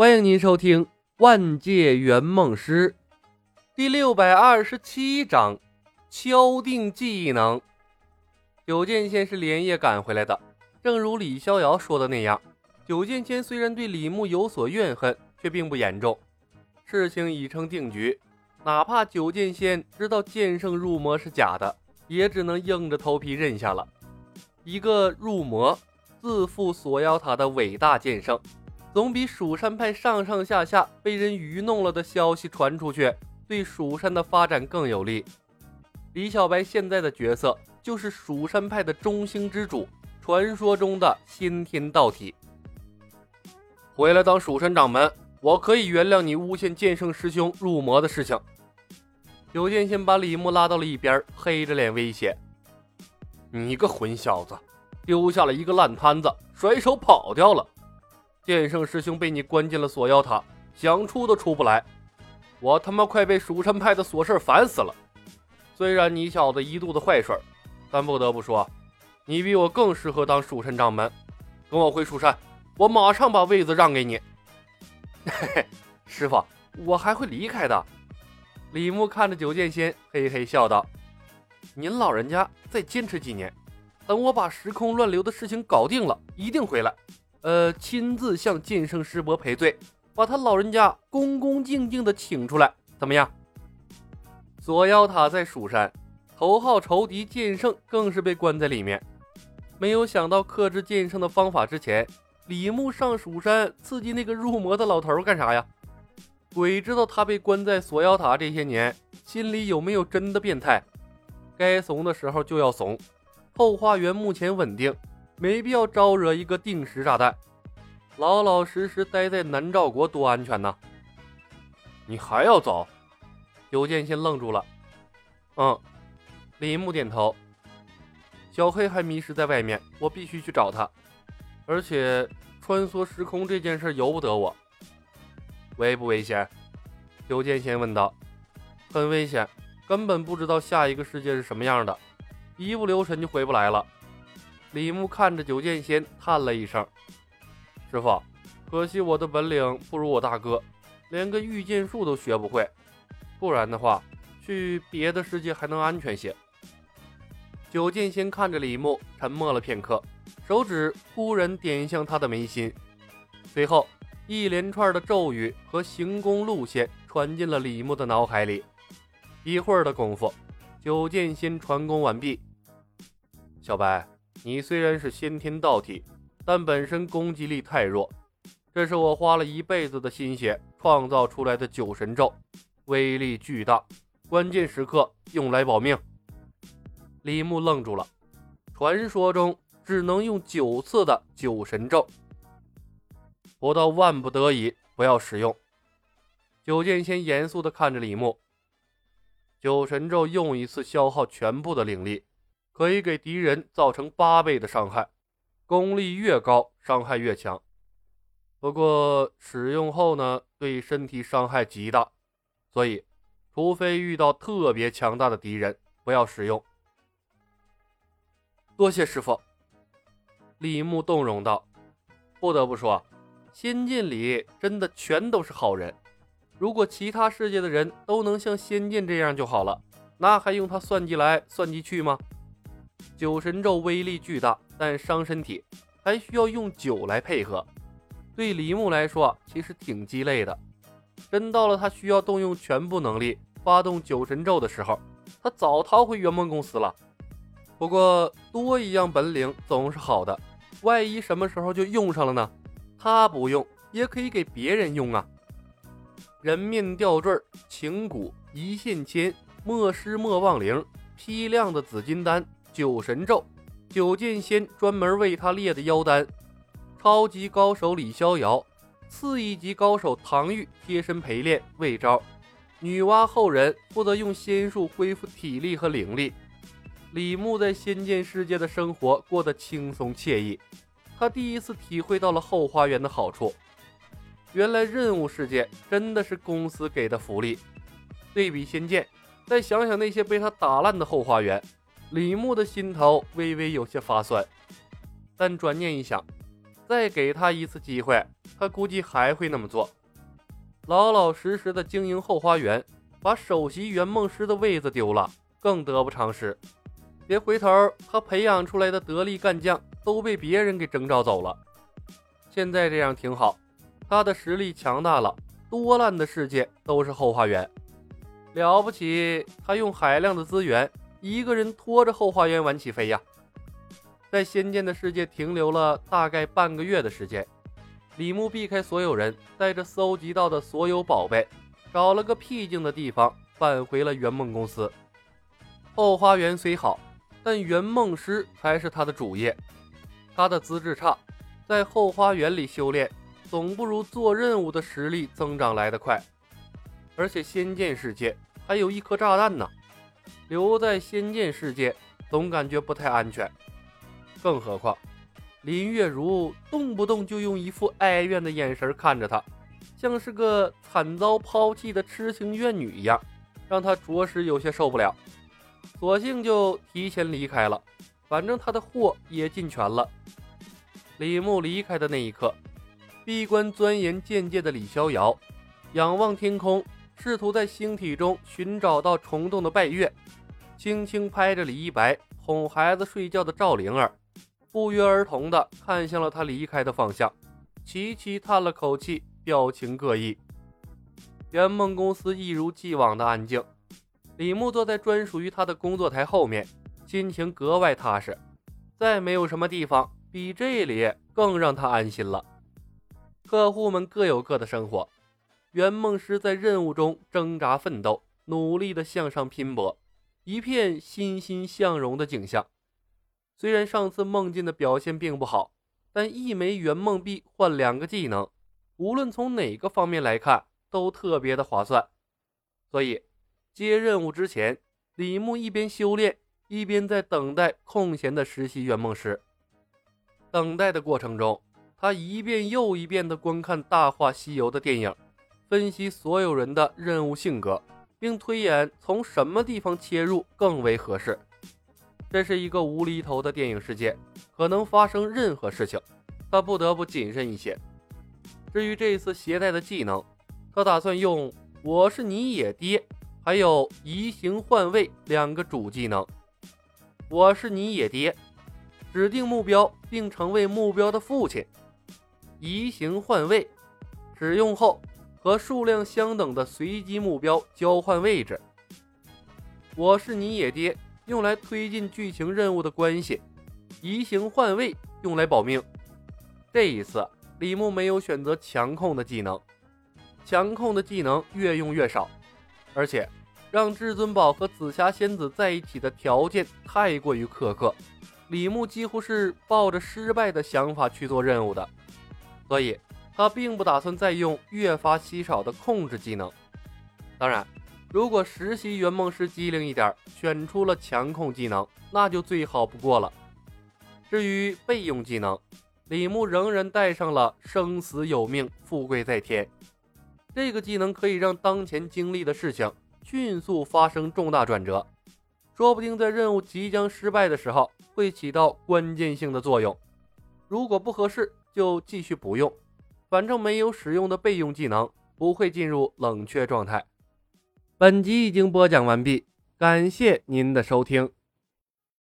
欢迎您收听《万界圆梦师》第六百二十七章：敲定技能。九剑仙是连夜赶回来的，正如李逍遥说的那样，九剑仙虽然对李牧有所怨恨，却并不严重。事情已成定局，哪怕九剑仙知道剑圣入魔是假的，也只能硬着头皮认下了。一个入魔自负锁妖塔的伟大剑圣。总比蜀山派上上下下被人愚弄了的消息传出去，对蜀山的发展更有利。李小白现在的角色就是蜀山派的中兴之主，传说中的先天道体。回来当蜀山掌门，我可以原谅你诬陷剑圣师兄入魔的事情。九剑仙把李牧拉到了一边，黑着脸威胁：“你个混小子，丢下了一个烂摊子，甩手跑掉了。”剑圣师兄被你关进了锁妖塔，想出都出不来。我他妈快被蜀山派的琐事烦死了。虽然你小子一肚子坏水，但不得不说，你比我更适合当蜀山掌门。跟我回蜀山，我马上把位子让给你。嘿嘿，师傅，我还会离开的。李牧看着九剑仙，嘿嘿笑道：“您老人家再坚持几年，等我把时空乱流的事情搞定了，一定回来。”呃，亲自向剑圣师伯赔罪，把他老人家恭恭敬敬的请出来，怎么样？锁妖塔在蜀山，头号仇敌剑圣更是被关在里面。没有想到克制剑圣的方法之前，李牧上蜀山刺激那个入魔的老头干啥呀？鬼知道他被关在锁妖塔这些年，心里有没有真的变态？该怂的时候就要怂。后花园目前稳定。没必要招惹一个定时炸弹，老老实实待在南诏国多安全呐。你还要走？刘建新愣住了。嗯，李牧点头。小黑还迷失在外面，我必须去找他。而且穿梭时空这件事由不得我。危不危险？刘建新问道。很危险，根本不知道下一个世界是什么样的，一不留神就回不来了。李牧看着九剑仙，叹了一声：“师傅，可惜我的本领不如我大哥，连个御剑术都学不会。不然的话，去别的世界还能安全些。”九剑仙看着李牧，沉默了片刻，手指忽然点向他的眉心，随后一连串的咒语和行宫路线传进了李牧的脑海里。一会儿的功夫，九剑仙传功完毕。小白。你虽然是先天道体，但本身攻击力太弱。这是我花了一辈子的心血创造出来的九神咒，威力巨大，关键时刻用来保命。李牧愣住了，传说中只能用九次的九神咒，不到万不得已不要使用。九剑仙严肃地看着李牧，九神咒用一次消耗全部的灵力。可以给敌人造成八倍的伤害，功力越高，伤害越强。不过使用后呢，对身体伤害极大，所以除非遇到特别强大的敌人，不要使用。多谢师傅，李牧动容道：“不得不说，仙剑里真的全都是好人。如果其他世界的人都能像仙剑这样就好了，那还用他算计来算计去吗？”九神咒威力巨大，但伤身体，还需要用酒来配合。对李牧来说，其实挺鸡肋的。真到了他需要动用全部能力发动九神咒的时候，他早逃回圆梦公司了。不过多一样本领总是好的，万一什么时候就用上了呢？他不用也可以给别人用啊。人面吊坠、情蛊、一线牵、莫失莫忘铃、批量的紫金丹。九神咒，九剑仙专门为他列的妖丹。超级高手李逍遥，次一级高手唐钰贴身陪练魏招，女娲后人负责用仙术恢复体力和灵力。李牧在仙剑世界的生活过得轻松惬意，他第一次体会到了后花园的好处。原来任务世界真的是公司给的福利。对比仙剑，再想想那些被他打烂的后花园。李牧的心头微微有些发酸，但转念一想，再给他一次机会，他估计还会那么做，老老实实的经营后花园，把首席圆梦师的位子丢了，更得不偿失。别回头，他培养出来的得力干将都被别人给征召走了。现在这样挺好，他的实力强大了，多烂的世界都是后花园。了不起，他用海量的资源，一个人拖着后花园玩起飞呀！在仙剑的世界停留了大概半个月的时间，李牧避开所有人，带着搜集到的所有宝贝，找了个僻静的地方，返回了圆梦公司。后花园虽好，但圆梦师才是他的主业。他的资质差，在后花园里修炼，总不如做任务的实力增长来得快。而且仙剑世界还有一颗炸弹呢，留在仙剑世界总感觉不太安全。更何况林月如动不动就用一副哀怨的眼神看着他，像是个惨遭抛弃的痴情怨女一样，让他着实有些受不了。索性就提前离开了，反正他的货也进全了。李牧离开的那一刻，闭关钻研剑界的李逍遥仰望天空。试图在星体中寻找到虫洞的拜月，轻轻拍着李一白哄孩子睡觉的赵灵儿，不约而同地看向了他离开的方向，齐齐叹了口气，表情各异。圆梦公司一如既往的安静，李牧坐在专属于他的工作台后面，心情格外踏实。再没有什么地方比这里更让他安心了。客户们各有各的生活。圆梦师在任务中挣扎奋斗，努力的向上拼搏，一片欣欣向荣的景象。虽然上次梦境的表现并不好，但一枚圆梦币换两个技能，无论从哪个方面来看都特别的划算。所以接任务之前，李牧一边修炼，一边在等待空闲的实习圆梦师。等待的过程中，他一遍又一遍地观看《大话西游》的电影。分析所有人的任务性格，并推演从什么地方切入更为合适。这是一个无厘头的电影世界，可能发生任何事情，他不得不谨慎一些。至于这一次携带的技能，他打算用“我是你野爹”还有“移形换位”两个主技能。“我是你野爹”，指定目标并成为目标的父亲；“移形换位”，使用后。和数量相等的随机目标交换位置。我是你野爹，用来推进剧情任务的关系；移形换位用来保命。这一次，李牧没有选择强控的技能，强控的技能越用越少，而且让至尊宝和紫霞仙子在一起的条件太过于苛刻，李牧几乎是抱着失败的想法去做任务的，所以。他并不打算再用越发稀少的控制技能。当然，如果实习圆梦师机灵一点，选出了强控技能，那就最好不过了。至于备用技能，李牧仍然带上了生死有命，富贵在天。这个技能可以让当前经历的事情迅速发生重大转折，说不定在任务即将失败的时候会起到关键性的作用。如果不合适，就继续不用。反正没有使用的备用技能，不会进入冷却状态。本集已经播讲完毕，感谢您的收听。